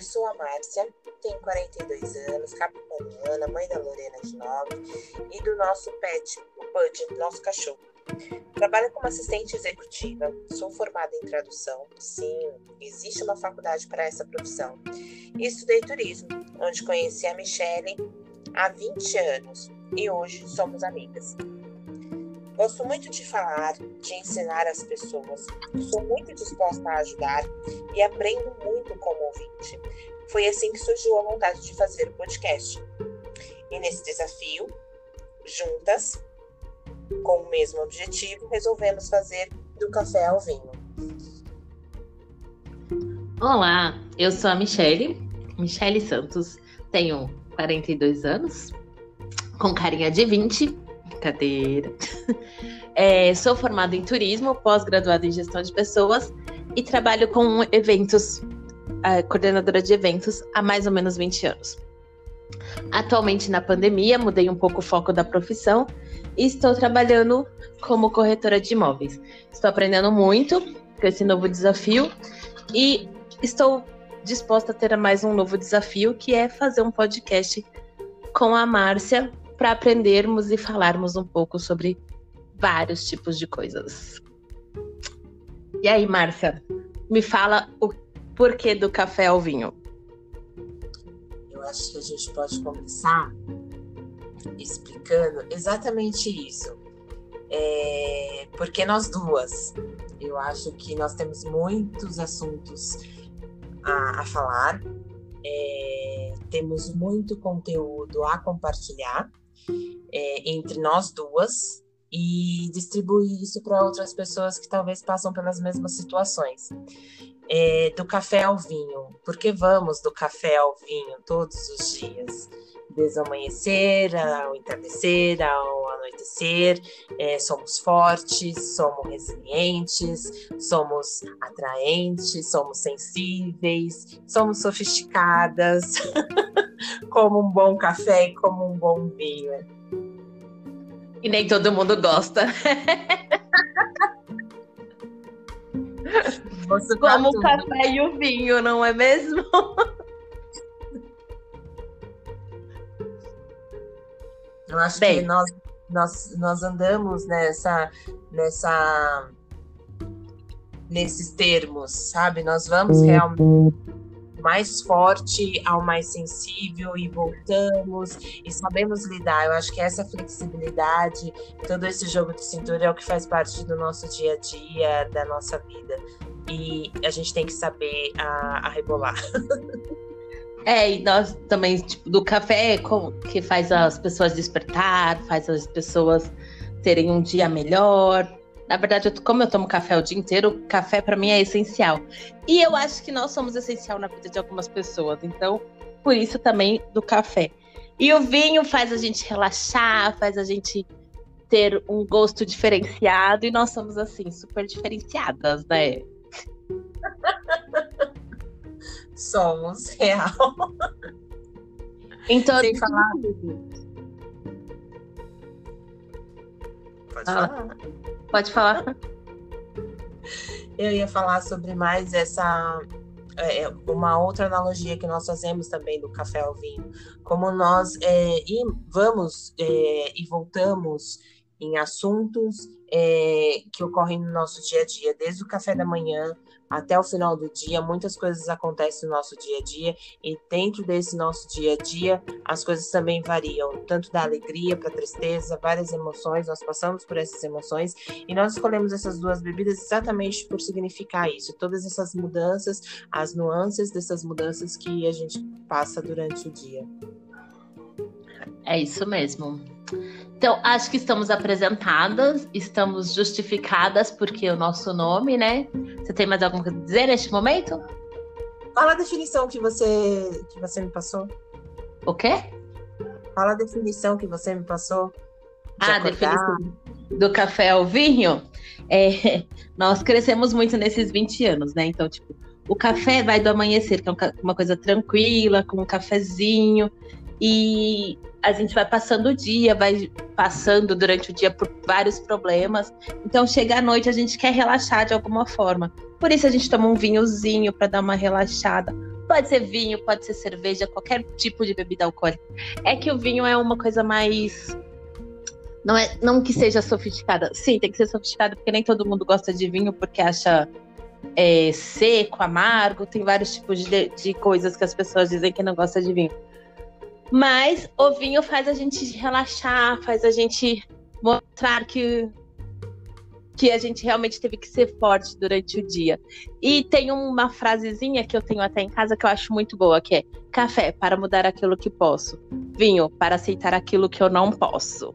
eu sou a Márcia, tenho 42 anos, capitaliana, mãe da Lorena de 9 e do nosso pet, o Bud, nosso cachorro. Trabalho como assistente executiva, sou formada em tradução, sim, existe uma faculdade para essa profissão. E estudei turismo, onde conheci a Michelle há 20 anos e hoje somos amigas. Gosto muito de falar, de ensinar as pessoas. Sou muito disposta a ajudar e aprendo muito como ouvinte. Foi assim que surgiu a vontade de fazer o podcast. E nesse desafio, juntas, com o mesmo objetivo, resolvemos fazer do café ao vinho. Olá, eu sou a Michele, Michele Santos, tenho 42 anos, com carinha de 20 Brincadeira. É, sou formada em turismo, pós-graduada em gestão de pessoas e trabalho com eventos, coordenadora de eventos há mais ou menos 20 anos. Atualmente, na pandemia, mudei um pouco o foco da profissão e estou trabalhando como corretora de imóveis. Estou aprendendo muito com esse novo desafio e estou disposta a ter mais um novo desafio, que é fazer um podcast com a Márcia para aprendermos e falarmos um pouco sobre vários tipos de coisas. E aí, Márcia, me fala o porquê do café ao vinho. Eu acho que a gente pode começar explicando exatamente isso. É, porque nós duas, eu acho que nós temos muitos assuntos a, a falar, é, temos muito conteúdo a compartilhar é, entre nós duas e distribuir isso para outras pessoas que talvez passam pelas mesmas situações. É, do café ao vinho, porque vamos do café ao vinho todos os dias, desde o amanhecer ao entardecer, ao anoitecer. É, somos fortes, somos resilientes, somos atraentes, somos sensíveis, somos sofisticadas, como um bom café e como um bom vinho. E nem todo mundo gosta. Como o café e o vinho, não é mesmo? Eu acho Bem, que nós, nós, nós andamos nessa, nessa, nesses termos, sabe? Nós vamos realmente mais forte ao mais sensível e voltamos e sabemos lidar. Eu acho que essa flexibilidade, todo esse jogo de cintura é o que faz parte do nosso dia a dia, da nossa vida. E a gente tem que saber a, a rebolar. É, e nós também, tipo, do café que faz as pessoas despertar, faz as pessoas terem um dia melhor, na verdade, eu, como eu tomo café o dia inteiro, café para mim é essencial. E eu acho que nós somos essencial na vida de algumas pessoas. Então, por isso também do café. E o vinho faz a gente relaxar, faz a gente ter um gosto diferenciado. E nós somos, assim, super diferenciadas, né? somos, real. Então, Sem falar. Pode ah. Pode falar. Eu ia falar sobre mais essa é, uma outra analogia que nós fazemos também do café ao vinho, como nós é, e vamos é, e voltamos em assuntos é, que ocorrem no nosso dia a dia, desde o café da manhã até o final do dia, muitas coisas acontecem no nosso dia a dia, e dentro desse nosso dia a dia, as coisas também variam, tanto da alegria para tristeza, várias emoções, nós passamos por essas emoções, e nós escolhemos essas duas bebidas exatamente por significar isso, todas essas mudanças, as nuances dessas mudanças que a gente passa durante o dia. É isso mesmo. Então, acho que estamos apresentadas, estamos justificadas porque o nosso nome, né? Você tem mais alguma coisa a dizer neste momento? Fala a definição que você, que você me passou. O quê? Fala a definição que você me passou. Ah, a definição do café ao vinho. É, nós crescemos muito nesses 20 anos, né? Então, tipo, o café vai do amanhecer, que é uma coisa tranquila, com um cafezinho. E a gente vai passando o dia, vai passando durante o dia por vários problemas. Então, chega à noite, a gente quer relaxar de alguma forma. Por isso, a gente toma um vinhozinho para dar uma relaxada. Pode ser vinho, pode ser cerveja, qualquer tipo de bebida alcoólica. É que o vinho é uma coisa mais. Não, é, não que seja sofisticada. Sim, tem que ser sofisticada, porque nem todo mundo gosta de vinho porque acha é, seco, amargo. Tem vários tipos de, de coisas que as pessoas dizem que não gostam de vinho. Mas o vinho faz a gente relaxar, faz a gente mostrar que que a gente realmente teve que ser forte durante o dia. E tem uma frasezinha que eu tenho até em casa que eu acho muito boa, que é café para mudar aquilo que posso, vinho para aceitar aquilo que eu não posso.